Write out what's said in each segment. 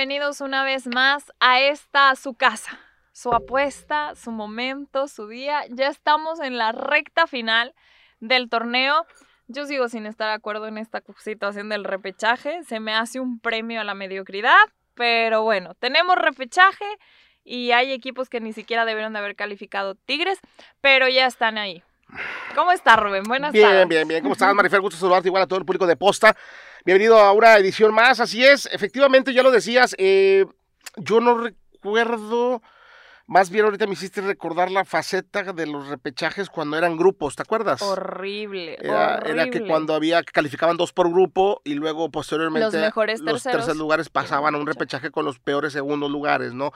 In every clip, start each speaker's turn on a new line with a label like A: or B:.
A: bienvenidos una vez más a esta su casa, su apuesta, su momento, su día. Ya estamos en la recta final del torneo. Yo sigo sin estar de acuerdo en esta situación del repechaje. Se me hace un premio a la mediocridad, pero bueno, tenemos repechaje y hay equipos que ni siquiera debieron de haber calificado Tigres, pero ya están ahí. ¿Cómo está Rubén? Buenas
B: bien,
A: tardes.
B: Bien, bien, bien. ¿Cómo estás, Marifer? Gusto saludarte igual a todo el público de Posta. Bienvenido a una edición más. Así es, efectivamente, ya lo decías. Eh, yo no recuerdo. Más bien ahorita me hiciste recordar la faceta de los repechajes cuando eran grupos, ¿te acuerdas?
A: Horrible,
B: Era,
A: horrible.
B: era que cuando había que calificaban dos por grupo y luego posteriormente
A: Los mejores
B: los
A: terceros
B: lugares pasaban a un
A: repechaje
B: con los peores segundos lugares, ¿no?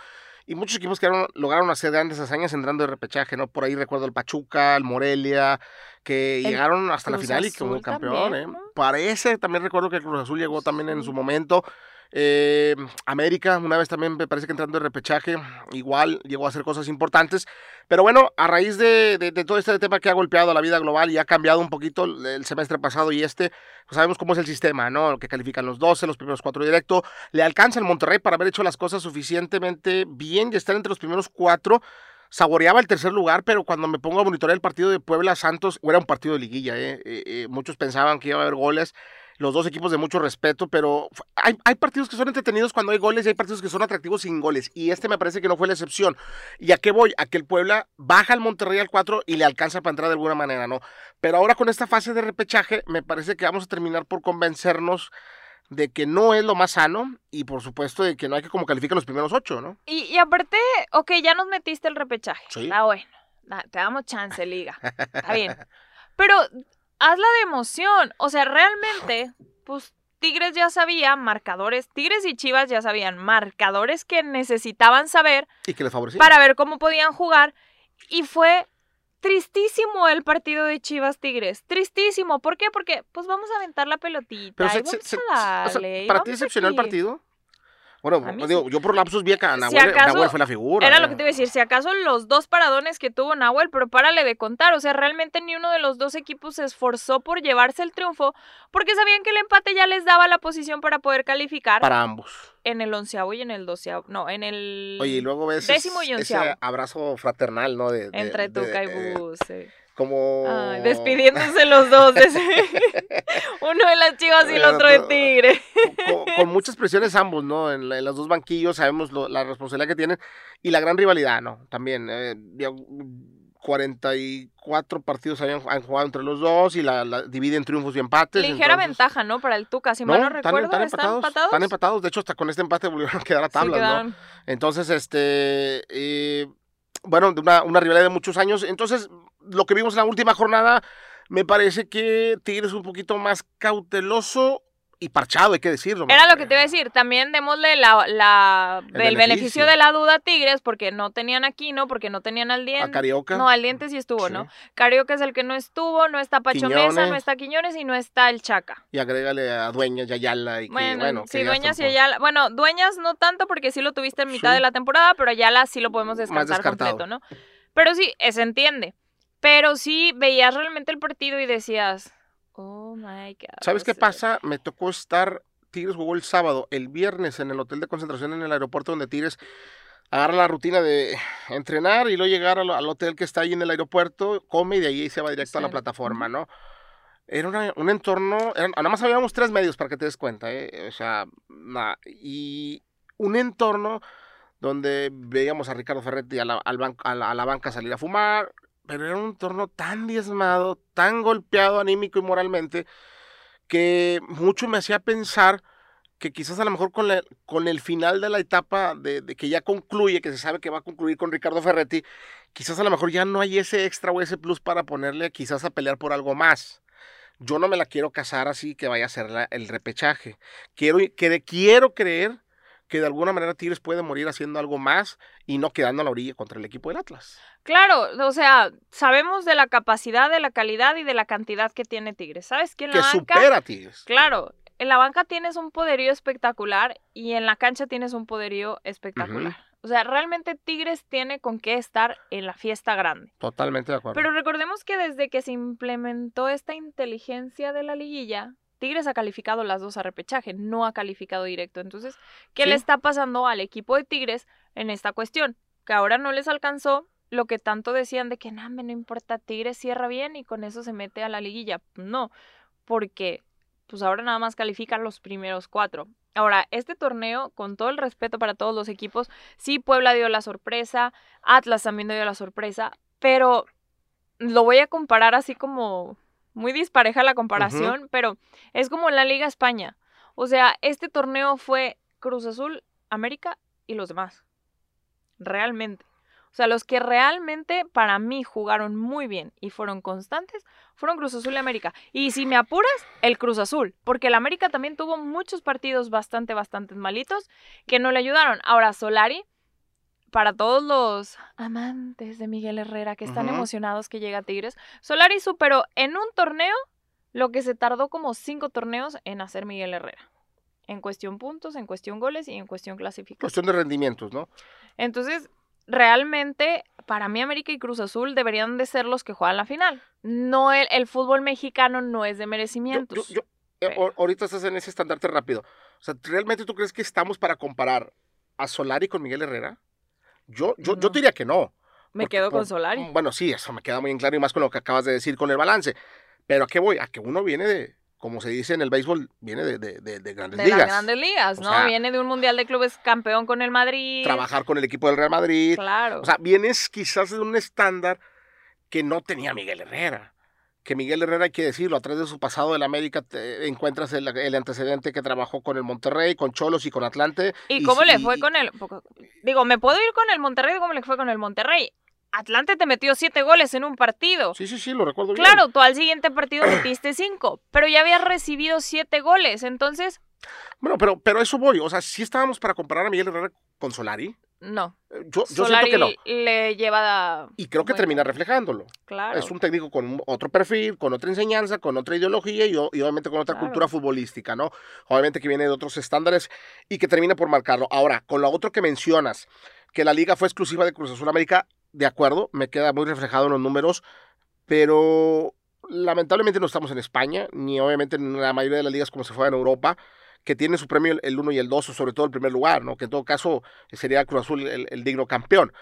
B: Y muchos equipos que lograron hacer grandes hazañas entrando de repechaje, ¿no? Por ahí recuerdo el Pachuca, el Morelia, que
A: El
B: llegaron hasta la final y como
A: Azul
B: campeón,
A: también,
B: ¿eh?
A: ¿no?
B: Parece, también recuerdo que el Cruz Azul llegó también en su momento. Eh, América, una vez también me parece que entrando de repechaje, igual llegó a hacer cosas importantes. Pero bueno, a raíz de, todo este tema que ha golpeado la vida global y ha cambiado un poquito el, semestre pasado y este, pues sabemos cómo es el sistema, ¿no? Que califican los 12, los primeros cuatro directo. Le alcanza el Monterrey para haber hecho las cosas suficientemente bien y estar entre los primeros cuatro. Saboreaba el tercer lugar, pero cuando me pongo a monitorear el partido de Puebla Santos, era un partido de liguilla, ¿eh? Eh, eh, muchos pensaban que iba a haber goles los dos equipos de mucho respeto, pero hay, hay partidos que son entretenidos cuando hay goles y hay partidos que son atractivos sin goles. Y este me parece que no fue la excepción. ¿Y a qué voy? A que el Puebla baja al Monterrey al 4 y le alcanza para entrar de alguna manera, ¿no? Pero ahora con esta fase de repechaje, me parece que vamos a terminar por convencernos de que no es lo más sano y por supuesto de que no hay que como calificar los primeros ocho, ¿no?
A: Y, y aparte, ok, ya nos metiste el repechaje.
B: Sí.
A: Está bueno. Da- Te damos chance, liga. Está bien. Pero hazla de emoción. O sea, realmente, pues Tigres ya sabía marcadores. Tigres y Chivas ya sabían marcadores que necesitaban saber
B: Y que les
A: para ver cómo podían jugar. Y fue tristísimo el partido de Chivas Tigres. Tristísimo. ¿Por qué? Porque, pues vamos a aventar la pelotita.
B: Pero
A: y
B: se-
A: vamos
B: se- se-
A: a
B: o sea,
A: darle, y
B: ¿Para ti decepcionó el partido? Bueno,
A: A
B: digo,
A: sí.
B: yo por lapsus vi que
A: Si
B: Nahuel,
A: acaso
B: Nahuel fue la figura.
A: Era
B: ¿eh?
A: lo que te iba a decir, si acaso los dos paradones que tuvo Nahuel, pero párale de contar, o sea, realmente ni uno de los dos equipos se esforzó por llevarse el triunfo, porque sabían que el empate ya les daba la posición para poder calificar
B: Para ambos.
A: en el onceavo y en el doceavo, no, en el
B: Oye, y luego ves
A: décimo y
B: ese
A: onceavo.
B: abrazo fraternal, ¿no? De, de-
A: entre Tuca y
B: eh,
A: Buse.
B: Como...
A: Ay, despidiéndose los dos. de ese- Uno de las chivas y el otro de Tigre.
B: con, con muchas presiones ambos, ¿no? En, los dos banquillos sabemos lo- la responsabilidad que tienen y la gran rivalidad, ¿no? También, eh, ya, mm, 44 partidos habían, han jugado entre los dos y la, la dividen triunfos y empates.
A: Ligera
B: entonces-
A: ventaja, ¿no? Para el Tuca, si mal no
B: están-
A: recuerdo,
B: están,
A: ¿están
B: empatados,
A: empatados?
B: Están empatados, de hecho hasta con este empate volvieron a quedar a
A: Sí,
B: tablas, ¿no? Entonces, este, eh, bueno, de una, una rivalidad de muchos años. Entonces, lo que vimos en la última jornada, me parece que Tigres es un poquito más cauteloso y parchado, hay que decirlo.
A: Era lo que te iba a decir, también démosle la, la, el, beneficio.
B: beneficio.
A: de la duda a Tigres, porque no tenían aquí, ¿no? Porque no tenían al
B: A
A: diente.
B: Carioca.
A: No, al diente sí estuvo,
B: Sí.
A: ¿no? Carioca es el que no estuvo, no está Pacho Mesa,
B: Quiñones.
A: no está Quiñones y no está el Chaca.
B: Y agrégale a Dueñas y Ayala. Y que,
A: Bueno, sí, Dueñas y Ayala. Bueno, Dueñas no tanto porque sí lo tuviste en mitad
B: Sí.
A: de la temporada, pero Ayala sí lo podemos descartar completo, ¿no? Pero sí, se entiende. Pero sí veías realmente el partido y decías, oh my God.
B: ¿Sabes qué pasa? Me tocó estar. Tigres jugó el sábado, el viernes en el hotel de concentración en el aeropuerto donde Tigres agarra la rutina de entrenar y luego llegar al, al hotel que está ahí en el aeropuerto, come y de ahí se va directo a la plataforma, ¿no? Era una- un entorno, nada más habíamos tres medios para que te des cuenta, ¿eh? O sea, na- y un entorno donde veíamos a Ricardo Ferretti a la, al ban- a la- a la banca salir a fumar, pero era un entorno tan diezmado, tan golpeado anímico y moralmente, que mucho me hacía pensar que quizás a lo mejor con, la- con el final de la etapa de, que ya concluye, que se sabe que va a concluir con Ricardo Ferretti, quizás a lo mejor ya no hay ese extra o ese plus para ponerle quizás a pelear por algo más. Yo no me la quiero casar así que vaya a ser el repechaje. Quiero, que, quiero creer que de alguna manera Tigres puede morir haciendo algo más y no quedando a la orilla contra el equipo del Atlas.
A: Claro, o sea, sabemos de la capacidad, de la calidad y de la cantidad que tiene Tigres. ¿Sabes quién
B: Que
A: la banca?
B: supera a Tigres.
A: Claro, en la banca tienes un poderío espectacular y en la cancha tienes un poderío espectacular. O sea, realmente Tigres tiene con qué estar en la fiesta grande.
B: Totalmente de acuerdo.
A: Pero recordemos que desde que se implementó esta inteligencia de la liguilla, Tigres ha calificado las dos a repechaje, no ha calificado directo. Entonces, ¿qué
B: Sí.
A: le está pasando al equipo de Tigres en esta cuestión? Que ahora no les alcanzó lo que tanto decían de que "Nah, me no importa, Tigres cierra bien y con eso se mete a la liguilla. No, porque pues ahora nada más califican los primeros cuatro. Ahora, este torneo, con todo el respeto para todos los equipos, sí, Puebla dio la sorpresa, Atlas también dio la sorpresa, pero lo voy a comparar así como muy dispareja la comparación, pero es como la Liga España. O sea, este torneo fue Cruz Azul, América y los demás. Realmente. O sea, los que realmente para mí jugaron muy bien y fueron constantes fueron Cruz Azul y América. Y si me apuras, el Cruz Azul, porque el América también tuvo muchos partidos bastante, bastante malitos que no le ayudaron. Ahora, Solari, para todos los amantes de Miguel Herrera que están emocionados que llega a Tigres, Solari superó en un torneo lo que se tardó como cinco torneos en hacer Miguel Herrera. En cuestión puntos, en cuestión goles y en cuestión clasificación.
B: Cuestión de rendimientos, ¿no?
A: Entonces, realmente, para mí América y Cruz Azul deberían de ser los que juegan la final. No el, el fútbol mexicano no es de merecimientos.
B: yo- yo- eh,
A: Pero-
B: ahorita estás en ese estandarte rápido. O sea, ¿realmente tú crees que estamos para comparar a Solari con Miguel Herrera? Yo, yo, yo te diría que no.
A: Me
B: porque
A: quedo con
B: por-
A: Solari.
B: Bueno, sí, eso me queda muy en claro y más con lo que acabas de decir con el balance. Pero ¿a qué voy? A que uno viene de, como se dice en el béisbol, viene de, de- de- de grandes
A: De
B: ligas.
A: las grandes ligas,
B: O
A: ¿no?
B: sea,
A: Viene de un mundial de clubes campeón con el Madrid.
B: Trabajar con el equipo del Real Madrid.
A: Claro.
B: O sea, vienes quizás de un estándar que no tenía Miguel Herrera. Que Miguel Herrera, hay que decirlo, a través de su pasado del América te encuentras el, el antecedente que trabajó con el Monterrey, con Cholos y con Atlante.
A: ¿Y cómo le fue
B: y-
A: con el.? Digo, me puedo ir con el Monterrey, ¿cómo le fue con el Monterrey? Atlante te metió siete goles en un partido.
B: Sí, sí, sí, lo recuerdo bien.
A: Claro, tú al siguiente partido metiste cinco, pero ya habías recibido siete goles, entonces,
B: Bueno, pero, pero eso voy. O sea, sí estábamos para comparar a Miguel Herrera con Solari.
A: No.
B: Eh, Yo, yo
A: Solari
B: siento que no.
A: le lleva. a-
B: Y creo que
A: bueno,
B: termina reflejándolo.
A: Claro.
B: Es un técnico con otro perfil, con otra enseñanza, con otra ideología y, obviamente con otra
A: Claro.
B: cultura futbolística, ¿no? Obviamente que viene de otros estándares y que termina por marcarlo. Ahora, con lo otro que mencionas, que la liga fue exclusiva de Cruz Azul América, de acuerdo, me queda muy reflejado en los números, pero lamentablemente no estamos en España, ni obviamente en la mayoría de las ligas como se fue en Europa, que tienen su premio el 1 y el 2, o sobre todo el primer lugar, ¿no? Que en todo caso sería Cruz Azul el, el digno campeón.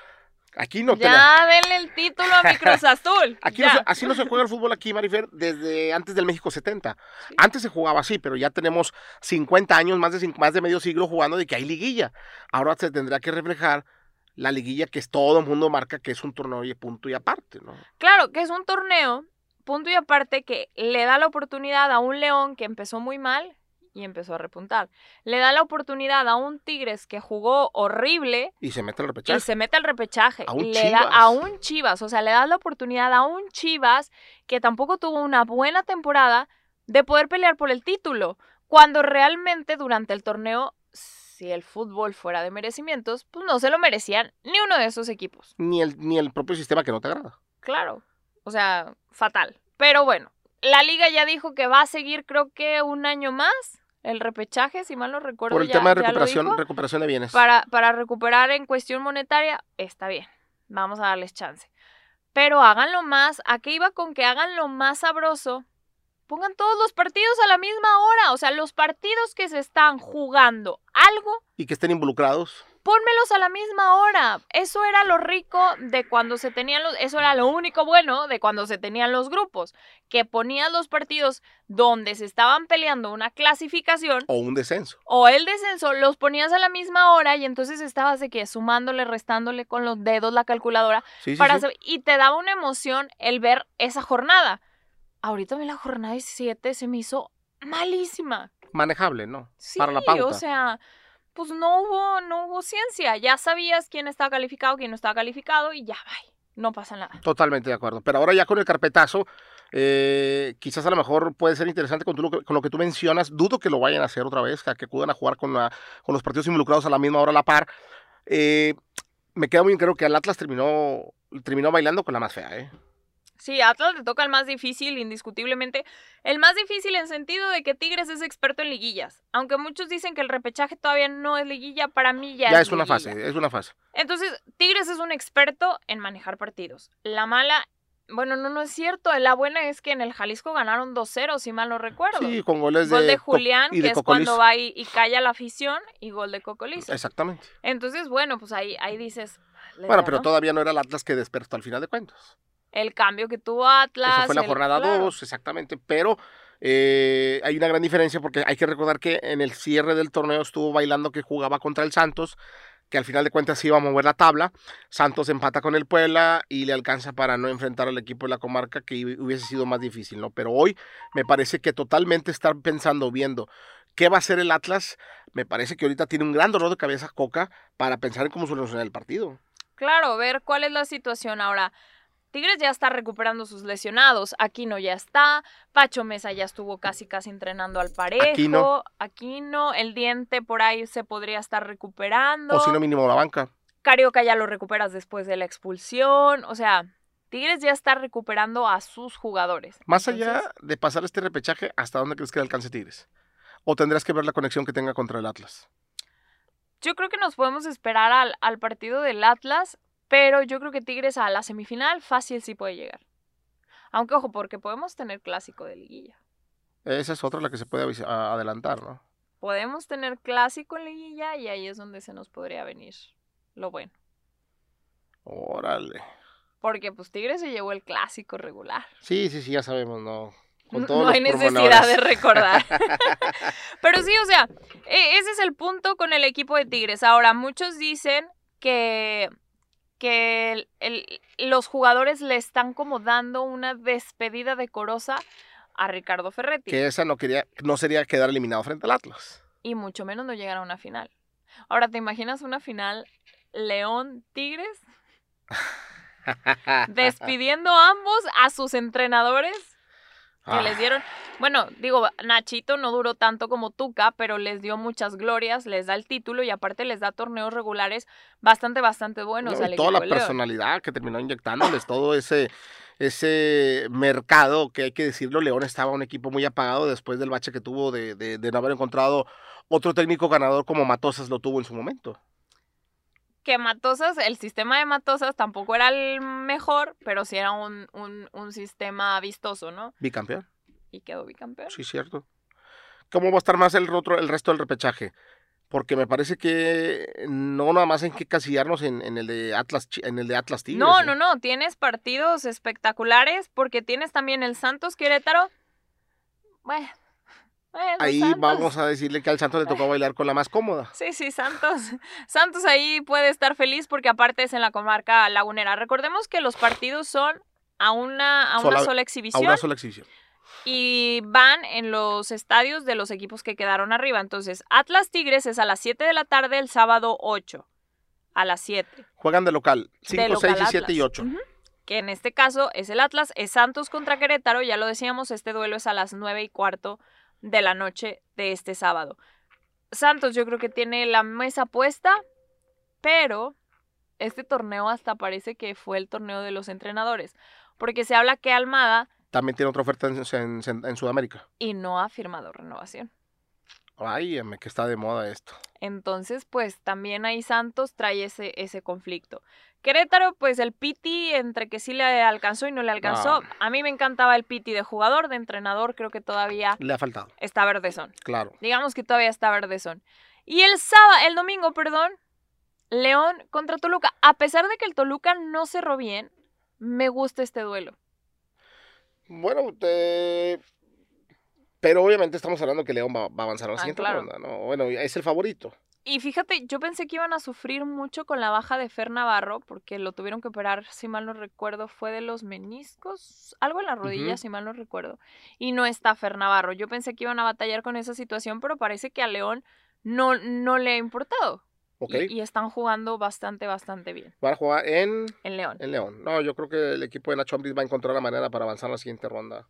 B: Aquí no
A: ya, denle el título a mi Cruz Azul.
B: Aquí no se- así no se juega el fútbol aquí, Marifer, desde antes del México 70. Antes se jugaba así, pero ya tenemos 50 años, más de, más de medio siglo jugando de que hay liguilla. Ahora se tendrá que reflejar la liguilla que es todo el mundo marca que es un torneo y punto y aparte, ¿no?
A: Claro, que es un torneo, punto y aparte, que le da la oportunidad a un León que empezó muy mal y empezó a repuntar. Le da la oportunidad a un Tigres que jugó horrible
B: Y se mete
A: y
B: repechaje.
A: se mete al repechaje.
B: A un
A: le da a un Chivas, o sea, le da la oportunidad a un Chivas que tampoco tuvo una buena temporada de poder pelear por el título, cuando realmente durante el torneo, si el fútbol fuera de merecimientos, pues no se lo merecían ni uno de esos equipos.
B: Ni el, ni el propio sistema que no te agrada.
A: Claro, o sea, fatal. Pero bueno, la liga ya dijo que va a seguir creo que un año más el repechaje, si mal no recuerdo.
B: Por el
A: ya-
B: tema de
A: lo
B: recuperación,
A: dijo.
B: recuperación de bienes.
A: para, para recuperar en cuestión monetaria, está bien. Vamos a darles chance. Pero háganlo más. ¿A qué iba con que háganlo más sabroso? Pongan todos los partidos a la misma hora. O sea, los partidos que se están jugando algo,
B: Y que estén involucrados.
A: Pónmelos a la misma hora. Eso era lo rico de cuando se tenían los, eso era lo único bueno de cuando se tenían los grupos, que ponías los partidos donde se estaban peleando una clasificación
B: O un descenso.
A: o el descenso, los ponías a la misma hora y entonces estabas de que sumándole, restándole con los dedos la calculadora
B: Sí, sí,
A: para
B: sí.
A: saber- y te daba una emoción el ver esa jornada. Ahorita a mí la jornada 17 se me hizo malísima.
B: Manejable, ¿no?
A: Sí,
B: Para la pauta.
A: o sea, pues no hubo, no hubo ciencia. Ya sabías quién estaba calificado, quién no estaba calificado y ya, bye. No pasa nada.
B: Totalmente de acuerdo. Pero ahora ya con el carpetazo, eh, quizás a lo mejor puede ser interesante con, lo que- tú mencionas. Dudo que lo vayan a hacer otra vez, que acudan a jugar con, la- con los partidos involucrados a la misma hora a la par. Eh, me queda muy claro que el Atlas terminó, terminó bailando con la más fea, ¿eh?
A: Sí, Atlas le toca el más difícil, indiscutiblemente. El más difícil en sentido de que Tigres es experto en liguillas. Aunque muchos dicen que el repechaje todavía no es liguilla, para mí ya,
B: Ya,
A: es
B: es una
A: liguilla.
B: fase, es una fase.
A: Entonces, Tigres es un experto en manejar partidos. La mala Bueno, no, no es cierto. La buena es que en el Jalisco ganaron 2-0, si mal no recuerdo.
B: Sí, con goles
A: gol de Julián,
B: y
A: que
B: de
A: es cuando
B: Cocolis.
A: va y, y calla la afición, y gol de Cocolizo.
B: Exactamente.
A: Entonces, bueno, pues ahí, ahí dices. les
B: Bueno, pero todavía no era el Atlas que despertó al final de cuentas.
A: El cambio que tuvo Atlas.
B: Eso fue la
A: el-
B: jornada
A: claro.
B: 2, exactamente. Pero eh, hay una gran diferencia porque hay que recordar que en el cierre del torneo estuvo bailando que jugaba contra el Santos, que al final de cuentas iba a mover la tabla. Santos empata con el Puebla y le alcanza para no enfrentar al equipo de la comarca, que hu- hubiese sido más difícil, ¿no? Pero hoy me parece que totalmente estar pensando, viendo qué va a hacer el Atlas, me parece que ahorita tiene un gran dolor de cabeza Coca para pensar en cómo solucionar el partido.
A: Claro, ver cuál es la situación ahora. Tigres ya está recuperando sus lesionados. Aquino ya está. Pacho Mesa ya estuvo casi casi entrenando al parejo.
B: Aquino.
A: Aquino, el diente por ahí se podría estar recuperando.
B: O si no, mínimo la banca.
A: Carioca ya lo recuperas después de la expulsión. O sea, Tigres ya está recuperando a sus jugadores.
B: Más allá de pasar este repechaje, ¿hasta dónde crees que le alcance Tigres? ¿O tendrás que ver la conexión que tenga contra el Atlas?
A: Yo creo que nos podemos esperar al, al partido del Atlas, pero yo creo que Tigres a la semifinal fácil sí puede llegar. Aunque ojo, porque podemos tener clásico de liguilla.
B: Esa es otra la que se puede adelantar, ¿no?
A: Podemos tener clásico en liguilla y ahí es donde se nos podría venir lo bueno.
B: Órale.
A: Porque pues Tigres se llevó el clásico regular.
B: Sí, sí, sí, ya sabemos, ¿no? Con
A: No hay
B: los
A: necesidad de recordar. Pero sí, o sea, e- ese es el punto con el equipo de Tigres. Ahora, muchos dicen que, que el- el- los jugadores le están como dando una despedida decorosa a Ricardo Ferretti.
B: que esa no quería, no sería quedar eliminado frente al Atlas.
A: Y mucho menos no llegar a una final. Ahora, ¿te imaginas una final León-Tigres? Despidiendo ambos a sus entrenadores que
B: Ah,
A: les dieron. Bueno, digo, Nachito no duró tanto como Tuca, pero les dio muchas glorias, les da el título y aparte les da torneos regulares bastante, bastante buenos
B: no,
A: al
B: toda la
A: León.
B: personalidad que terminó inyectándoles, todo ese, ese mercado que hay que decirlo, León estaba un equipo muy apagado después del bache que tuvo de, de- de no haber encontrado otro técnico ganador como Matosas lo tuvo en su momento.
A: Que Matosas, el sistema de Matosas tampoco era el mejor, pero sí era un, un, un sistema vistoso, ¿no?
B: Bicampeón.
A: Y quedó bicampeón.
B: Sí, cierto. ¿Cómo va a estar más el, otro, el resto del repechaje? Porque me parece que no nada más hay que casillarnos en, en el de Atlas en el de Atlas Tigres.
A: No,
B: ¿eh?
A: no, no, tienes partidos espectaculares porque tienes también el Santos Querétaro. Bueno, bueno,
B: Ahí
A: Santos.
B: vamos a decirle que al Santos le tocó bailar con la más cómoda.
A: Sí, sí, Santos. Santos ahí puede estar feliz porque aparte es en la comarca lagunera. Recordemos que los partidos son a una, a una
B: Sola-
A: sola
B: A
A: exhibición
B: una sola exhibición.
A: y van en los estadios de los equipos que quedaron arriba. Entonces, Atlas Tigres es a las 7 de la tarde el sábado 8. A las 7.
B: Juegan de local.
A: de
B: 5,
A: local
B: 6 y 7 y
A: Atlas.
B: 8.
A: Ujú. Que en este caso es el Atlas, es Santos contra Querétaro, ya lo decíamos, este duelo es a las 9 y cuarto de la noche de este sábado. Santos yo creo que tiene la mesa puesta, pero este torneo hasta parece que fue el torneo de los entrenadores, porque se habla que Almada
B: También tiene otra oferta en, en- en- en Sudamérica.
A: y no ha firmado renovación.
B: Ay, que está de moda esto.
A: Entonces, pues también ahí Santos trae ese, ese conflicto. Querétaro, pues el Piti, entre que sí le alcanzó y no le alcanzó.
B: No.
A: A mí me encantaba el Piti de jugador, de entrenador, creo que todavía
B: Le ha faltado,
A: está verdezón.
B: claro.
A: Digamos que todavía está verdezón. Y el sábado, el domingo, perdón, León contra Toluca. A pesar de que el Toluca no cerró bien, me gusta este duelo.
B: Bueno, te- pero obviamente estamos hablando que León va, va a avanzar a la
A: Ah,
B: siguiente
A: claro.
B: ronda, ¿no? Bueno, es el favorito.
A: Y fíjate, yo pensé que iban a sufrir mucho con la baja de Fer Navarro, porque lo tuvieron que operar, si mal no recuerdo, fue de los meniscos, algo en la rodilla, si mal no recuerdo. Y no está Fer Navarro. Yo pensé que iban a batallar con esa situación, pero parece que a León no, no le ha importado.
B: ¿Ok?
A: Y, y están jugando bastante, bastante bien
B: Van a jugar en,
A: en León.
B: en León. No, yo creo que el equipo de Nacho Ambriz va a encontrar la manera para avanzar a la siguiente ronda.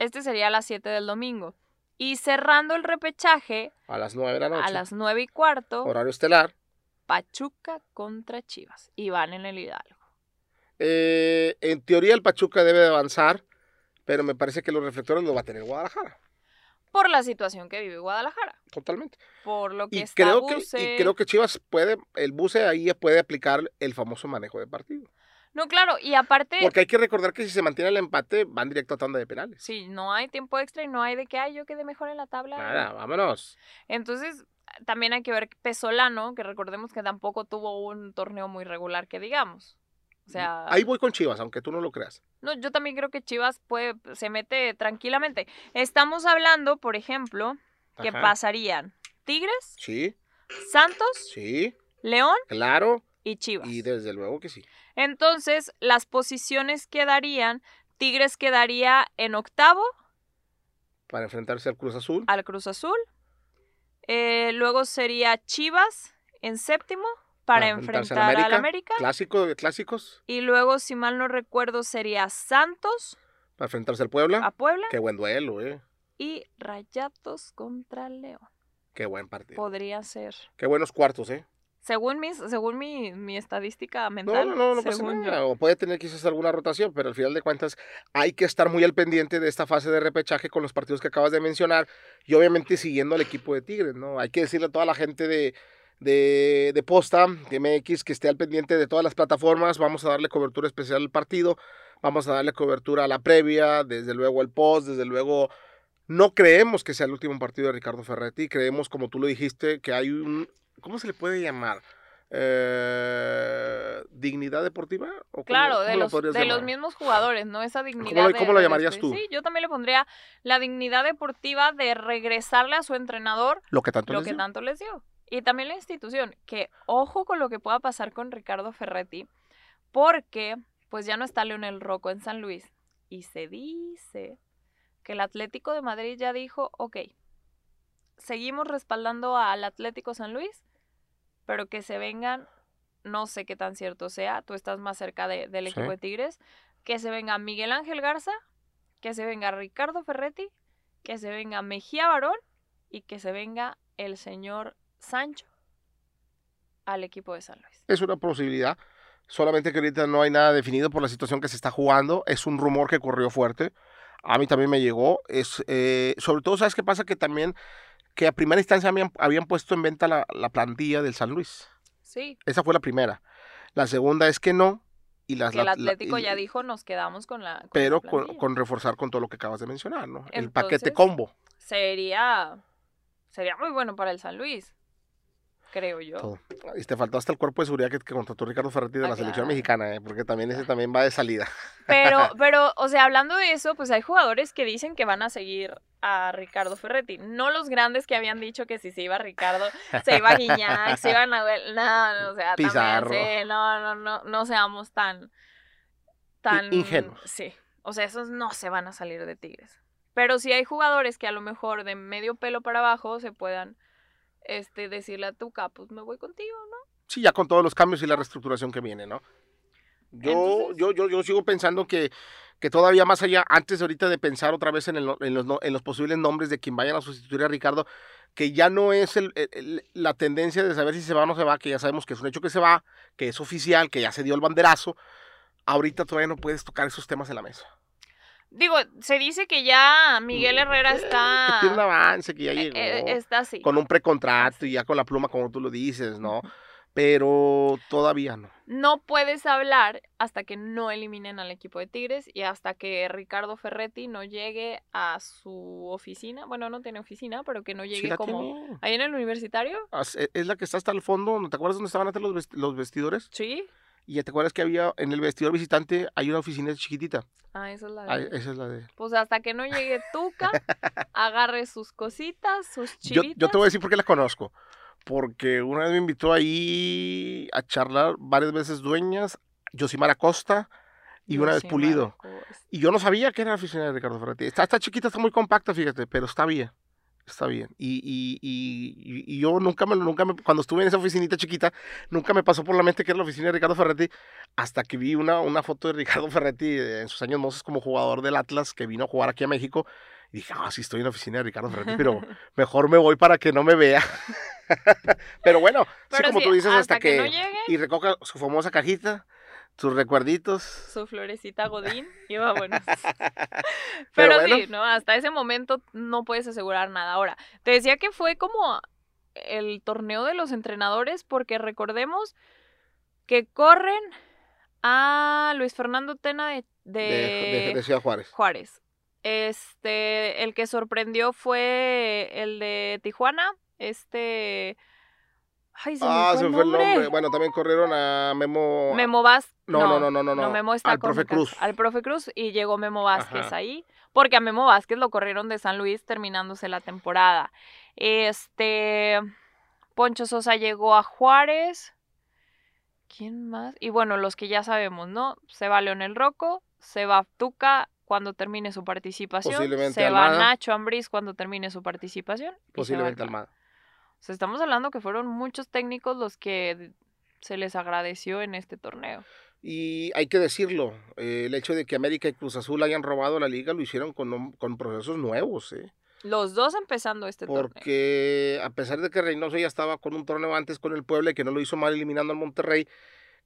A: Este sería a las 7 del domingo. Y cerrando el repechaje,
B: A las 9 de la noche.
A: a las 9 y cuarto,
B: Horario estelar.
A: Pachuca contra Chivas. Y van en el Hidalgo.
B: Eh, en teoría el Pachuca debe de avanzar, pero me parece que los reflectores los va a tener Guadalajara.
A: Por la situación que vive Guadalajara.
B: Totalmente.
A: Por lo que
B: Y
A: está
B: creo, que,
A: Buse.
B: y creo que Chivas puede, el buce ahí puede aplicar el famoso manejo de partido.
A: No, claro, y aparte,
B: Porque hay que recordar que si se mantiene el empate, van directo a tanda de penales.
A: sí, no hay tiempo extra y no hay de que, ay, yo quedé mejor en la tabla.
B: Nada, vámonos.
A: Entonces, también hay que ver Pesolano, que recordemos que tampoco tuvo un torneo muy regular, que digamos. O sea,
B: Ahí voy con Chivas, aunque tú no lo creas.
A: no, yo también creo que Chivas puede, se mete tranquilamente. Estamos hablando, por ejemplo, que pasarían Tigres,
B: Sí,
A: Santos,
B: sí,
A: León
B: claro.
A: y Chivas.
B: Y desde luego que sí.
A: Entonces, las posiciones quedarían, Tigres quedaría en octavo
B: Para enfrentarse al Cruz Azul.
A: al Cruz Azul. Eh, luego sería Chivas en séptimo para,
B: Para enfrentarse
A: enfrentar
B: al
A: América.
B: Clásico de clásicos.
A: Y luego, si mal no recuerdo, sería Santos
B: Para enfrentarse al Puebla.
A: a Puebla
B: Qué buen duelo, ¿eh?
A: y Rayados contra León.
B: Qué buen partido.
A: Podría ser.
B: Qué buenos cuartos, ¿eh?
A: Según, mis, según mi, mi estadística
B: No,
A: mental.
B: no, no, no pasa
A: según yo.
B: nada. O puede tener quizás alguna rotación, pero al final de cuentas hay que estar muy al pendiente de esta fase de repechaje con los partidos que acabas de mencionar y obviamente siguiendo al equipo de Tigres, ¿no? Hay que decirle a toda la gente de, de, de Posta, de MX, que esté al pendiente de todas las plataformas. Vamos a darle cobertura especial al partido, vamos a darle cobertura a la previa, desde luego el post, desde luego... No creemos que sea el último partido de Ricardo Ferretti, creemos, como tú lo dijiste, que hay un... ¿Cómo se le puede llamar? Eh, ¿Dignidad deportiva? ¿O cómo-
A: Claro,
B: cómo
A: de,
B: lo
A: los, de los mismos jugadores, ¿no? Esa dignidad.
B: lo-
A: de-
B: cómo lo llamarías
A: despe-
B: tú?
A: Sí, yo también le pondría la dignidad deportiva de regresarle a su entrenador
B: Lo que tanto
A: lo
B: les
A: que
B: dio.
A: tanto les dio. Y también la institución, que ojo con lo que pueda pasar con Ricardo Ferretti, porque pues ya no está Leonel Rocco en San Luis. Y se dice que el Atlético de Madrid ya dijo, ok, seguimos respaldando al Atlético San Luis, pero que se vengan, no sé qué tan cierto sea, tú estás más cerca de- del
B: Sí.
A: equipo de Tigres, que se venga Miguel Ángel Garza, que se venga Ricardo Ferretti, que se venga Mejía Barón y que se venga el señor Sancho al equipo de San Luis.
B: Es una posibilidad. Solamente que ahorita no hay nada definido por la situación que se está jugando. Es un rumor que corrió fuerte. A mí también me llegó. Es, eh, sobre todo, ¿sabes qué pasa? Que también, que a primera instancia habían, habían puesto en venta la, la plantilla del San Luis.
A: Sí,
B: Esa fue la primera. La segunda es que no. Y las,
A: que el
B: la-
A: Atlético
B: y-
A: ya dijo, nos quedamos con la... con la
B: Pero con,
A: plantilla".
B: con reforzar con todo lo que acabas de mencionar, ¿no? El paquete combo.
A: Sería, sería muy bueno para el San Luis, creo yo.
B: Todo. Y te faltó hasta el cuerpo de seguridad que, que contrató Ricardo Ferretti de
A: Ah,
B: la selección mexicana, ¿eh? porque también ese también va de salida.
A: Pero, pero, o sea, hablando de eso, pues hay jugadores que dicen que van a seguir a Ricardo Ferretti. No los grandes que habían dicho que si se iba Ricardo, se iba Guiñac, se iba Nahuel. No, no, o sea,
B: Pizarro.
A: también, sí, no, no, no, no seamos tan, tan...
B: ingenuos.
A: Sí, o sea, esos no se van a salir de Tigres. Pero sí hay jugadores que a lo mejor de medio pelo para abajo se puedan este, decirle a Tuca, pues me voy contigo, ¿no?
B: Sí, ya con todos los cambios y la reestructuración que viene, ¿no? Yo,
A: Entonces-
B: yo, yo, yo sigo pensando que, que todavía más allá, antes ahorita de pensar otra vez en, el en, los, en los posibles nombres de quien vayan a sustituir a Ricardo, que ya no es el- el- la tendencia de saber si se va o no se va, que ya sabemos que es un hecho que se va, que es oficial, que ya se dio el banderazo, ahorita todavía no puedes tocar esos temas en la mesa.
A: Digo, se dice que ya Miguel Herrera está...
B: Que tiene un avance, que ya
A: eh,
B: llegó.
A: eh, está así.
B: con un precontrato y ya con la pluma como tú lo dices, ¿no? Pero todavía no.
A: No puedes hablar hasta que no eliminen al equipo de Tigres y hasta que Ricardo Ferretti no llegue a su oficina. Bueno, no tiene oficina, pero que no
B: Sí
A: llegue
B: la
A: como...
B: tiene.
A: Ahí en el universitario.
B: E- Es la que está hasta el fondo, ¿no ¿te acuerdas dónde estaban antes los vestidores?
A: Sí.
B: Y ya te acuerdas que había en el vestidor visitante hay una oficina chiquitita.
A: Ah, esa es la
B: Ah,
A: de...
B: esa es la de.
A: Pues hasta que no llegue Tuca, agarre sus cositas, sus
B: Yo,
A: chilitas.
B: yo te voy a decir por qué la conozco. Porque una vez me invitó ahí a charlar varias veces dueñas, Yosimar Acosta y una vez Pulido.
A: Acosta.
B: Y yo no sabía que era la oficina de Ricardo Ferretti. Está, está chiquita, está muy compacta, fíjate, pero está bien. Está bien. Y, y, y, y- yo nunca me, nunca me, cuando estuve en esa oficinita chiquita, nunca me pasó por la mente que era la oficina de Ricardo Ferretti, hasta que vi una, una foto de Ricardo Ferretti en sus años mozos como jugador del Atlas, que vino a jugar aquí a México. Y dije, ah, sí, estoy en la oficina de Ricardo Ferretti, pero mejor me voy para que no me vea. pero bueno, sí,
A: Pero
B: como
A: sí,
B: tú dices, hasta, que,
A: no llegue
B: y recoja su famosa cajita, sus recuerditos.
A: su florecita Godín y vámonos.
B: Pero
A: Pero,
B: bueno.
A: sí, ¿no? Hasta ese momento no puedes asegurar nada. Ahora, te decía que fue como el torneo de los entrenadores porque recordemos que corren Ah, Luis Fernando Tena de, de,
B: de, de- de Ciudad Juárez.
A: Juárez. Este, el que sorprendió fue el de Tijuana. Este. Ay, se
B: ah,
A: me
B: se
A: fue
B: me
A: el
B: fue el
A: nombre.
B: Bueno, también corrieron a Memo.
A: Memo Vázquez.
B: No, no, no, no, no, no.
A: Memo está
B: Al profe. Cruz.
A: Al profe Cruz y llegó Memo Vázquez
B: Ajá.
A: ahí. Porque a Memo Vázquez lo corrieron de San Luis terminándose la temporada. Este. Poncho Sosa llegó a Juárez. ¿Quién más? Y bueno, los que ya sabemos, ¿no? Se va Leonel Rocco, se va Tuca cuando termine su participación.
B: Posiblemente
A: se va. Nacho Ambriz cuando termine su participación. se
B: Posiblemente
A: Almada.
B: Almada.
A: O sea, estamos hablando que fueron muchos técnicos los que se les agradeció en este torneo.
B: Y hay que decirlo, eh, el hecho de que América y Cruz Azul hayan robado la liga lo hicieron con, procesos nuevos, ¿eh?
A: Los dos empezando este torneo.
B: Porque a pesar de que Reynoso ya estaba con un torneo antes con el Puebla y que no lo hizo mal eliminando al Monterrey,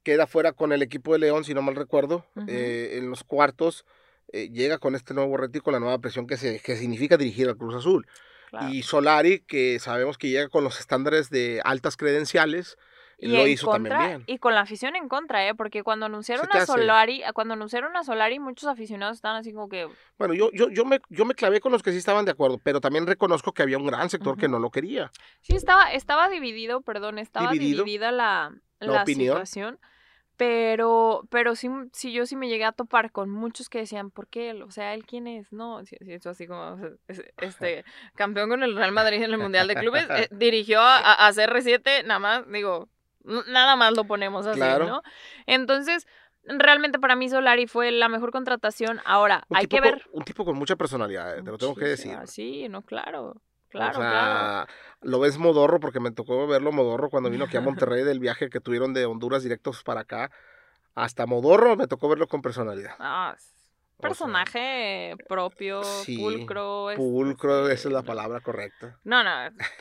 B: queda fuera con el equipo de León, si no mal recuerdo, eh, en los cuartos, eh, llega con este nuevo reto y con la nueva presión que, se, que significa dirigir al Cruz Azul.
A: Claro.
B: Y Solari, que sabemos que llega con los estándares de altas credenciales,
A: Y
B: lo hizo
A: contra-
B: también bien.
A: Y con la afición en contra, ¿eh? Porque cuando anunciaron a. Solari, cuando anunciaron a Solari, muchos aficionados estaban así como que,
B: Bueno, yo, yo, yo, me, yo me clavé con los que sí estaban de acuerdo, pero también reconozco que había un gran sector que no lo quería.
A: sí, estaba, estaba dividido, perdón, estaba
B: Dividido.
A: dividida la,
B: La
A: la
B: opinión.
A: situación. Pero, pero sí, sí, yo sí me llegué a topar con muchos que decían, ¿por qué él? O sea, ¿él quién es? No, sí, eso así como, este, campeón con el Real Madrid en el Mundial de Clubes, eh, dirigió a, a- a CR7, nada más, digo, nada más lo ponemos así,
B: Claro.
A: ¿no? Entonces, realmente para mí Solari fue la mejor contratación. Ahora,
B: Un
A: hay que
B: con-
A: ver.
B: un tipo con mucha personalidad, eh, te lo tengo que decir.
A: Sí, no, claro, claro,
B: o sea,
A: claro.
B: lo ves modorro porque me tocó verlo modorro cuando vino aquí a Monterrey del viaje que tuvieron de Honduras directos para acá. Hasta modorro me tocó verlo con personalidad.
A: Ah, es
B: O sea,
A: personaje propio,
B: sí,
A: pulcro. este,
B: Pulcro, esa es la palabra correcta.
A: No, no,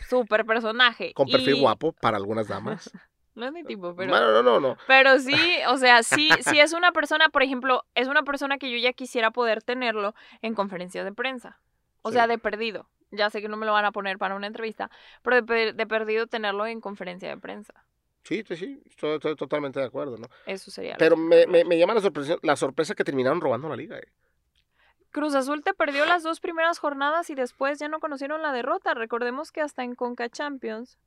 A: súper personaje.
B: Con perfil
A: Y-
B: guapo para algunas damas.
A: No es mi tipo, pero...
B: Bueno, no, no, no.
A: Pero sí, o sea, sí, sí es una persona, por ejemplo, es una persona que yo ya quisiera poder tenerlo en conferencias de prensa. O
B: Sí.
A: sea, de perdido. Ya sé que no me lo van a poner para una entrevista, pero de, per- de perdido tenerlo en conferencia de prensa.
B: Sí, sí, sí, estoy, estoy totalmente de acuerdo, ¿no?
A: Eso sería.
B: Pero me, me, me llama la sorpresa, la sorpresa que terminaron robando la liga. eh.
A: Cruz Azul te perdió las dos primeras jornadas y después ya no conocieron la derrota. Recordemos que hasta en Conca Champions,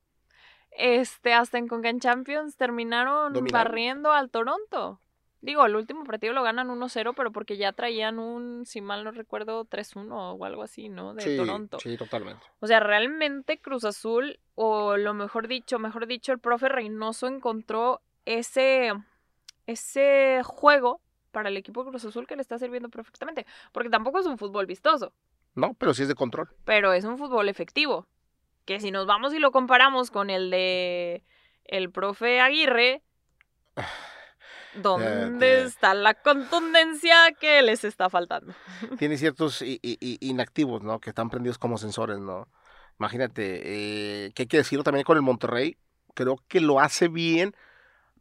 A: este, hasta en Conca Champions terminaron
B: Dominaron.
A: barriendo al Toronto. Digo, el último partido lo ganan 1-0, pero porque ya traían un, si mal no recuerdo, 3-1 o algo así, ¿no? De
B: sí,
A: Toronto.
B: sí, totalmente.
A: O sea, realmente Cruz Azul, o lo mejor dicho, mejor dicho, el profe Reynoso encontró ese, ese juego para el equipo de Cruz Azul que le está sirviendo perfectamente. Porque tampoco es un fútbol vistoso,
B: No, pero sí es de control.
A: pero es un fútbol efectivo. Que si nos vamos y lo comparamos con el de el profe Aguirre, ¿dónde está la contundencia que les está faltando?
B: Tiene ciertos i- i- i- inactivos, ¿no? Que están prendidos como sensores, ¿no? Imagínate, eh, que hay que decirlo también con el Monterrey. Creo que lo hace bien,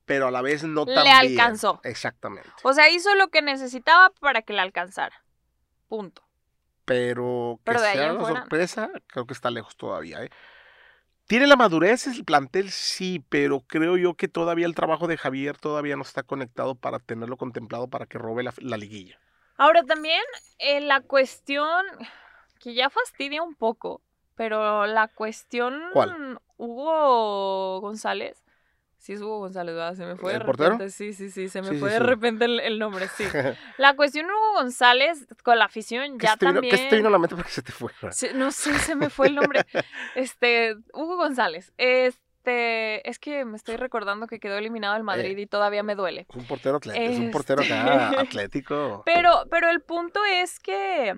B: pero a la vez no
A: Le
B: tan bien.
A: alcanzó.
B: Exactamente.
A: O sea, hizo lo que necesitaba para que le alcanzara. Punto.
B: Pero que
A: Pero de
B: sea una
A: fuera-
B: sorpresa, creo que está lejos todavía, ¿eh? ¿Tiene la madurez el plantel? Sí, pero creo yo que todavía el trabajo de Javier todavía no está conectado para tenerlo contemplado para que robe la, la liguilla.
A: Ahora también eh, la cuestión que ya fastidia un poco, pero la cuestión
B: ¿Cuál?
A: Hugo González. Sí, es Hugo González, ¿verdad? Se me fue de
B: ¿El portero?
A: repente. Sí, sí, sí, se me
B: Sí, sí,
A: fue de
B: sí.
A: repente el, el nombre, sí. La cuestión Hugo González con la afición
B: ¿Qué,
A: ya
B: te vino,
A: también.
B: ¿Qué te vino a la mente para que se te?
A: Sí, no sé, se me fue el nombre. Este, Hugo González. Este, es que me estoy recordando que quedó eliminado el Madrid
B: Eh.
A: y todavía me duele.
B: Es un portero atlético, es un portero acá
A: Este-
B: atlético.
A: Pero, pero el punto es que.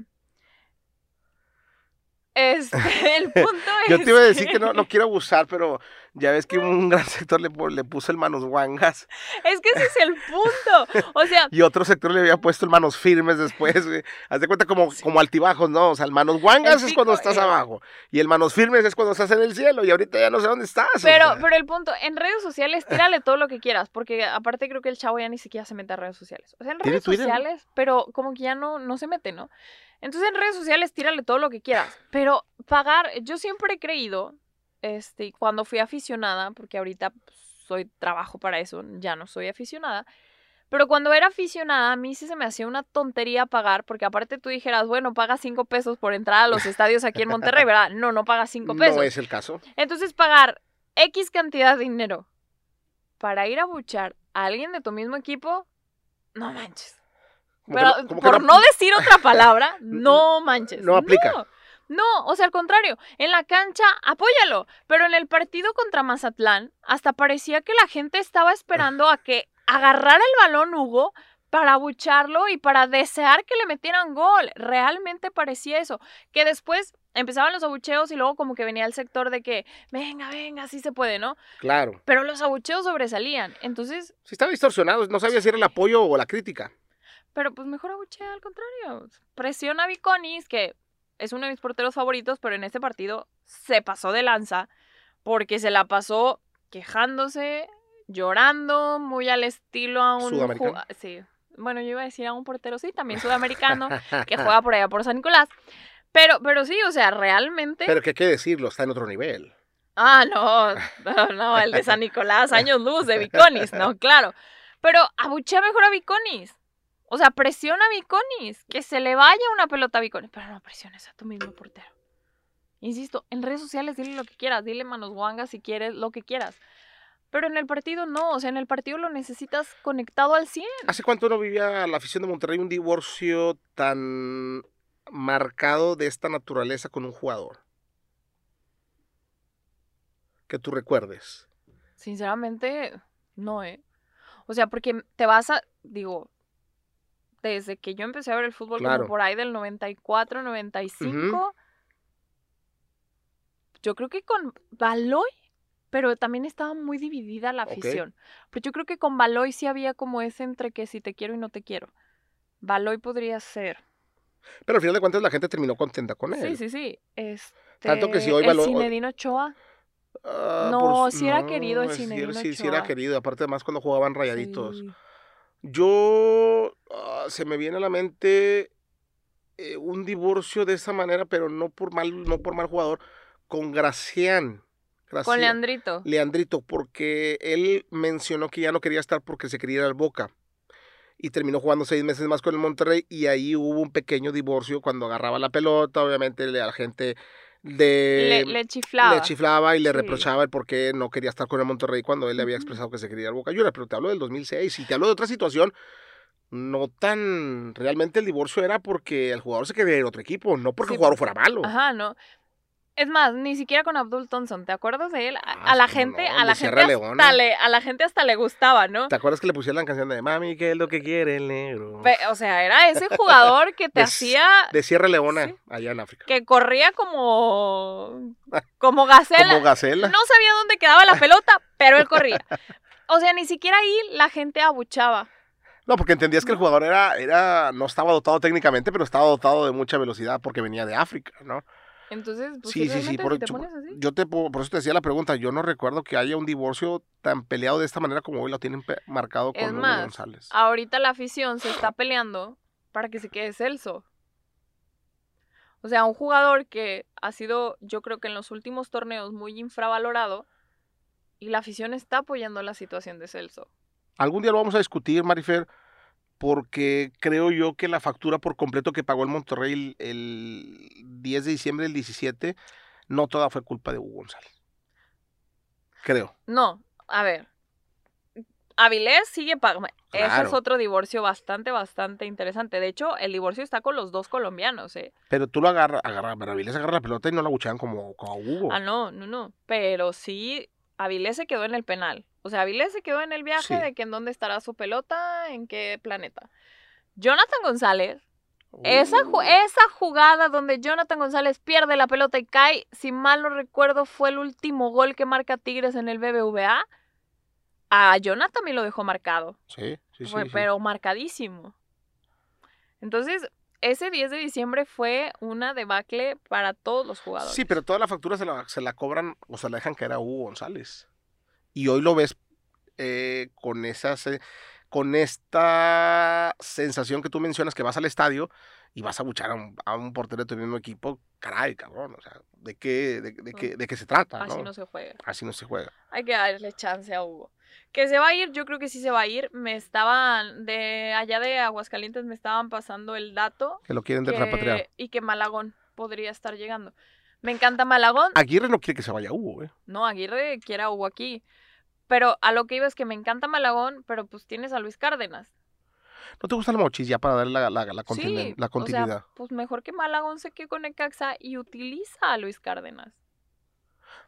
A: Este, el punto es.
B: Yo te iba a decir que no, no quiero abusar, pero ya ves que un gran sector le, le puso el manos guangas
A: Es que ese es el punto. O sea,
B: y otro sector le había puesto el manos firmes después. güey. Haz de cuenta como, como altibajos, ¿no? O sea, el manos guangas
A: El
B: es cuando estás
A: eh.
B: abajo y el manos firmes es cuando estás en el cielo y ahorita ya no sé dónde estás. o
A: pero,
B: sea.
A: pero el punto, en redes sociales, tírale todo lo que quieras, porque aparte creo que el chavo ya ni siquiera se mete a redes sociales. O sea, en
B: ¿Tiene
A: redes sociales, pero como que ya no, no se mete, ¿no? Entonces en redes sociales tírale todo lo que quieras. Pero pagar, yo siempre he creído, este, cuando fui aficionada, porque ahorita pues, soy trabajo para eso, ya no soy aficionada, Pero cuando era aficionada, a mí sí se me hacía una tontería pagar, porque aparte tú dijeras, bueno, paga cinco pesos por entrar a los estadios aquí en Monterrey, ¿verdad? No, no paga cinco pesos.
B: No es el caso.
A: Entonces, pagar X cantidad de dinero para ir a buchar a alguien de tu mismo equipo, no manches. Pero
B: que
A: por no decir otra palabra, no manches.
B: no aplica.
A: No, no, o sea, al contrario, en la cancha, apóyalo. Pero en el partido contra Mazatlán, hasta parecía que la gente estaba esperando a que agarrara el balón Hugo para abucharlo y para desear que le metieran gol. Realmente parecía eso. Que después empezaban los abucheos y luego como que venía el sector de que, venga, venga, sí se puede, ¿no?
B: Claro.
A: Pero los abucheos sobresalían. Entonces,
B: Si estaba distorsionado, no sabía si era el apoyo o la crítica.
A: Pero pues mejor abuchea al contrario. Presiona a Viconis, que es uno de mis porteros favoritos, pero en este partido se pasó de lanza porque se la pasó quejándose, llorando, muy al estilo a un
B: Sudamericano.
A: Sí. Bueno, yo iba a decir a un portero, sí, también sudamericano, que juega por allá por San Nicolás. Pero, pero sí, o sea, realmente.
B: Pero que hay que decirlo, está en otro nivel.
A: Ah, no, no, no, el de San Nicolás, años luz de Viconis, no, claro. Pero abuchea mejor a Viconis. O sea, presiona a Viconis, que se le vaya una pelota a Viconis, pero no presiones a tu mismo portero. Insisto, en redes sociales dile lo que quieras, dile manos guangas si quieres, lo que quieras. Pero en el partido no, o sea, en el partido lo necesitas conectado al 100.
B: ¿Hace cuánto no vivía la afición de Monterrey un divorcio tan marcado de esta naturaleza con un jugador? Que tú recuerdes.
A: Sinceramente, no, ¿eh? O sea, porque te vas a, digo, desde que yo empecé a ver el fútbol
B: Claro.
A: como por ahí del 94, 95, yo creo que con Baloy, pero también estaba muy dividida la afición. Pero yo creo que con Baloy sí había como ese entre que si te quiero y no te quiero. Baloy podría ser.
B: Pero al final de cuentas la gente terminó contenta con él.
A: Sí, sí, sí. Este,
B: Tanto que si hoy
A: el
B: Baloy-
A: Zinedine Ochoa.
B: Ah,
A: No,
B: su-
A: sí era querido el
B: sí,
A: Zinedine
B: sí, sí era querido. Aparte más cuando jugaban rayaditos.
A: sí.
B: Yo ah, se me viene a la mente eh, un divorcio de esa manera, pero no por mal, no por mal jugador, con Gracián.
A: Con
B: Gracián.
A: Leandrito.
B: Leandrito, porque él mencionó que ya no quería estar porque se quería ir al Boca. Y terminó jugando seis meses más con el Monterrey y ahí hubo un pequeño divorcio cuando agarraba la pelota, obviamente la gente de...
A: le, le chiflaba.
B: le chiflaba y le
A: Sí.
B: reprochaba el por qué no quería estar con el Monterrey cuando él le había expresado que se quería ir al Boca Juniors, pero te hablo del 2006 y te hablo de otra situación no tan realmente el divorcio era porque el jugador se quería ir a otro equipo, no porque
A: Sí,
B: el jugador fuera malo.
A: Ajá, no. Es más, ni siquiera con Abdul Thompson, ¿te acuerdas de él? A,
B: Ah,
A: a la gente,
B: no,
A: a la gente hasta le, a la gente hasta le gustaba, ¿no?
B: ¿Te acuerdas que le pusieron la canción de Mami, qué es lo que quiere el negro?
A: Pe- o sea, era ese jugador que te
B: De-
A: hacía
B: De Sierra Leona,
A: Sí.
B: allá en África.
A: que corría como como gacela.
B: Como Gacela.
A: No sabía dónde quedaba la pelota, pero él corría. O sea, ni siquiera ahí la gente abuchaba.
B: No, porque entendías que el jugador era, era, no estaba dotado técnicamente, pero estaba dotado de mucha velocidad porque venía de África, ¿no?
A: Entonces, pues
B: Sí, sí, sí, por,
A: si te
B: yo-
A: pones así.
B: yo te po- por eso te decía la pregunta, yo no recuerdo que haya un divorcio tan peleado de esta manera como hoy lo tienen marcado con
A: Es más,
B: González.
A: ahorita la afición se está peleando para que se quede Celso. O sea, un jugador que ha sido, yo creo que en los últimos torneos muy infravalorado y la afición está apoyando la situación de Celso.
B: Algún día lo vamos a discutir, Marifer, porque creo yo que la factura por completo que pagó el Monterrey el, el 10 de diciembre del 17, no toda fue culpa de Hugo González. Creo.
A: No, a ver. Avilés sigue pagando. Ese es
B: Claro.
A: otro divorcio bastante, bastante interesante. De hecho, el divorcio está con los dos colombianos, ¿eh?
B: Pero tú lo agarras, agarra, pero Avilés agarra la pelota y no la buchean como, como a Hugo.
A: Ah, no, no, no. Pero sí, Avilés se quedó en el penal. O sea, Avilés se quedó en el viaje
B: Sí.
A: de que en dónde estará su pelota, en qué planeta. Jonathan González, esa,
B: Uh,
A: esa jugada donde Jonathan González pierde la pelota y cae, si mal no recuerdo, fue el último gol que marca Tigres en el BBVA. A Jonathan también lo dejó marcado.
B: Sí, sí, sí.
A: Fue-
B: sí.
A: pero marcadísimo. Entonces, ese 10 de diciembre fue una debacle para todos los jugadores.
B: Sí, pero toda la factura se la, se la cobran o se la dejan caer a Hugo González. Y hoy lo ves eh, con esa se- con esta sensación que tú mencionas que vas al estadio y vas a buchar a un, a un portero de tu mismo equipo caray, cabrón, o sea, ¿de qué, de, de qué, de qué se trata?
A: Así
B: ¿no?
A: no se juega.
B: Así no se juega.
A: Hay que darle chance a Hugo. Que se va a ir, yo creo que sí se va a ir. Me estaban, de allá de Aguascalientes me estaban pasando el dato.
B: Que lo quieren de repatriar.
A: que- y que Malagón podría estar llegando. Me encanta Malagón.
B: Aguirre no quiere que se vaya Hugo, ¿eh?
A: No, Aguirre quiere a Hugo aquí. Pero a lo que iba es que me encanta Malagón, pero pues tienes a Luis Cárdenas.
B: ¿No te gusta el mochis ya para darle la, la, la, continu-
A: Sí,
B: la
A: o sea,
B: continuidad?
A: pues mejor que Malagón se quede con Necaxa y utiliza a Luis Cárdenas.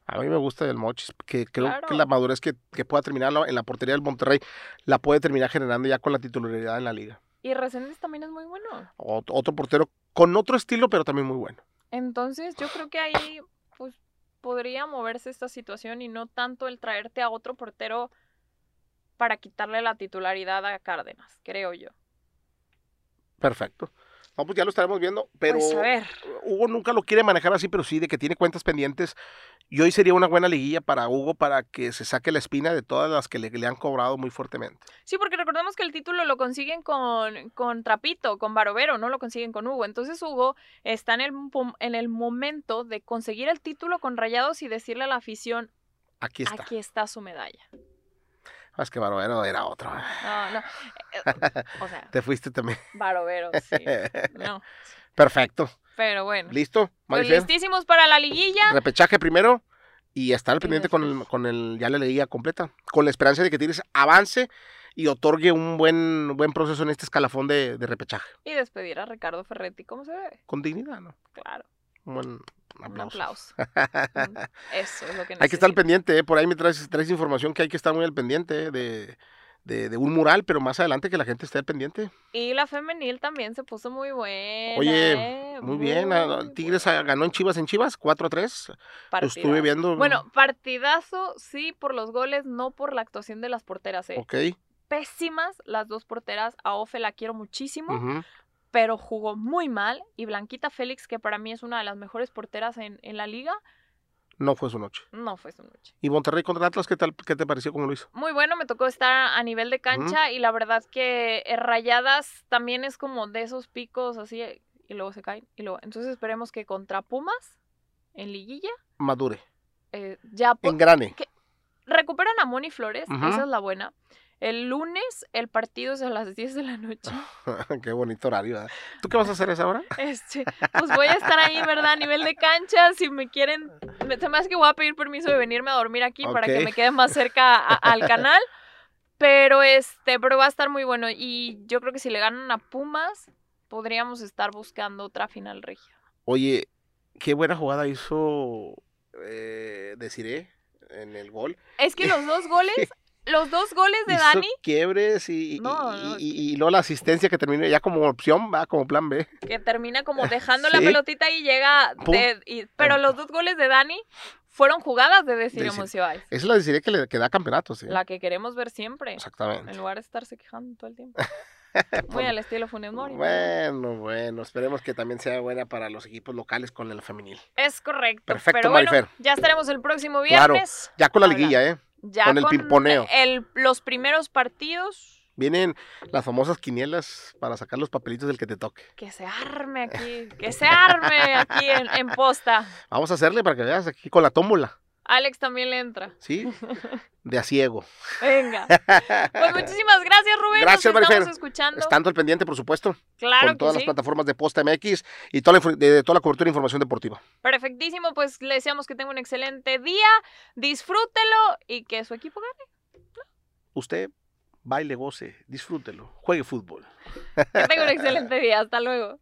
B: A mí me gusta el mochis, que creo
A: Claro.
B: que la madurez que, que pueda terminar en la portería del Monterrey la puede terminar generando ya con la titularidad en la liga.
A: Y Reséndiz también es muy bueno.
B: Ot- otro portero con otro estilo, pero también muy bueno.
A: Entonces, yo creo que ahí pues podría moverse esta situación y no tanto el traerte a otro portero para quitarle la titularidad a Cárdenas, creo yo.
B: Perfecto. No, pues ya lo estaremos viendo, pero
A: Pues a ver,
B: Hugo nunca lo quiere manejar así, pero sí de que tiene cuentas pendientes. Y hoy sería una buena liguilla para Hugo para que se saque la espina de todas las que le, le han cobrado muy fuertemente.
A: sí, porque recordemos que el título lo consiguen con, con Trapito, con Barovero, no lo consiguen con Hugo. Entonces Hugo está en el, en el momento de conseguir el título con Rayados y decirle a la afición,
B: Aquí está.
A: aquí está su medalla.
B: Ah, Es que Barovero era otro.
A: No, no. eh, O sea,
B: Te fuiste también.
A: Barovero, sí. No.
B: Perfecto.
A: Pero bueno.
B: ¿Listo?
A: Pues listísimos para la liguilla.
B: Repechaje primero y estar al pendiente con el, con el ya la leía completa. Con la esperanza de que Tigres avance y otorgue un buen, buen proceso en este escalafón de, de repechaje.
A: Y despedir a Ricardo Ferretti como se debe.
B: Con dignidad, ¿no?
A: Claro.
B: Un buen
A: Un
B: aplauso.
A: aplauso. Mm, Eso es lo que
B: hay que estar al
A: necesito.
B: pendiente, ¿eh? por ahí me traes, traes información que hay que estar muy al pendiente ¿eh? de, de, de un mural, pero más adelante que la gente esté al pendiente.
A: Y la femenil también se puso muy buena.
B: Oye,
A: ¿eh?
B: Muy bien, ah,
A: Muy
B: Tigres
A: buena.
B: ganó en Chivas en Chivas, 4 a 3. Lo
A: Partidazo.
B: estuve viendo.
A: Bueno, partidazo sí por los goles, no por la actuación de las porteras. ¿eh?
B: Ok.
A: Pésimas las dos porteras. A Ofe la quiero muchísimo, pero jugó muy mal. Y Blanquita Félix, que para mí es una de las mejores porteras en, en la liga,
B: No fue su noche.
A: no fue su noche.
B: ¿Y Monterrey contra Atlas qué tal? ¿Qué te pareció como lo hizo?
A: Muy bueno, me tocó estar a nivel de cancha y la verdad que eh, Rayadas también es como de esos picos así eh, y luego se caen y luego. Entonces esperemos que contra Pumas en liguilla
B: Madure.
A: eh, ya
B: Engrane.
A: recuperan a Moni Flores, esa es la buena. El lunes el partido es a las 10 de la noche.
B: Qué bonito horario. ¿verdad? ¿Tú qué vas a hacer a esa hora?
A: Este, pues voy a estar ahí, ¿verdad? A nivel de cancha, si me quieren, me- se me hace que voy a pedir permiso de venirme a dormir aquí para que me quede más cerca a- al canal. Pero este, pero va a estar muy bueno. Y yo creo que si le ganan a Pumas, podríamos estar buscando otra final regia.
B: Oye, qué buena jugada hizo eh, Desiree en el gol.
A: Es que los dos goles, los dos goles de
B: Hizo
A: Dani,
B: quiebres y,
A: No,
B: y,
A: no.
B: y- y luego la asistencia que terminó ya como opción, va como plan B.
A: que termina como dejando la pelotita y llega. De- pero los dos goles de Dani fueron jugadas de. Monsiváis.
B: Esa es la Desiree que le que da campeonatos. ¿sí?
A: La que queremos ver siempre.
B: Exactamente.
A: En lugar de estarse quejando todo el tiempo. Muy al estilo Funes Mori. ¿no?
B: Bueno, bueno, esperemos que también sea buena para los equipos locales con el femenil.
A: Es correcto.
B: Perfecto,
A: pero bueno, ya estaremos el próximo
B: Claro.
A: viernes.
B: Ya con la liguilla, ¿eh?
A: Ya
B: con el pimponeo.
A: el- los primeros partidos.
B: Vienen las famosas quinielas para sacar los papelitos del que te toque.
A: Que se arme aquí. Que se arme aquí en, en posta.
B: Vamos a hacerle para que veas aquí con la tómbola,
A: Alex también le entra.
B: ¿sí? De a ciego.
A: Venga. Pues muchísimas gracias, Rubén.
B: Gracias,
A: Nos estamos escuchando.
B: Estando al pendiente, por supuesto,
A: Claro
B: con
A: que
B: todas las plataformas de Posta MX y toda la, de toda la cobertura de información deportiva.
A: Perfectísimo. Pues le deseamos que tenga un excelente día. Disfrútelo y que su equipo gane.
B: Usted baile, goce, disfrútelo, juegue fútbol.
A: Que tenga un excelente día. Hasta luego.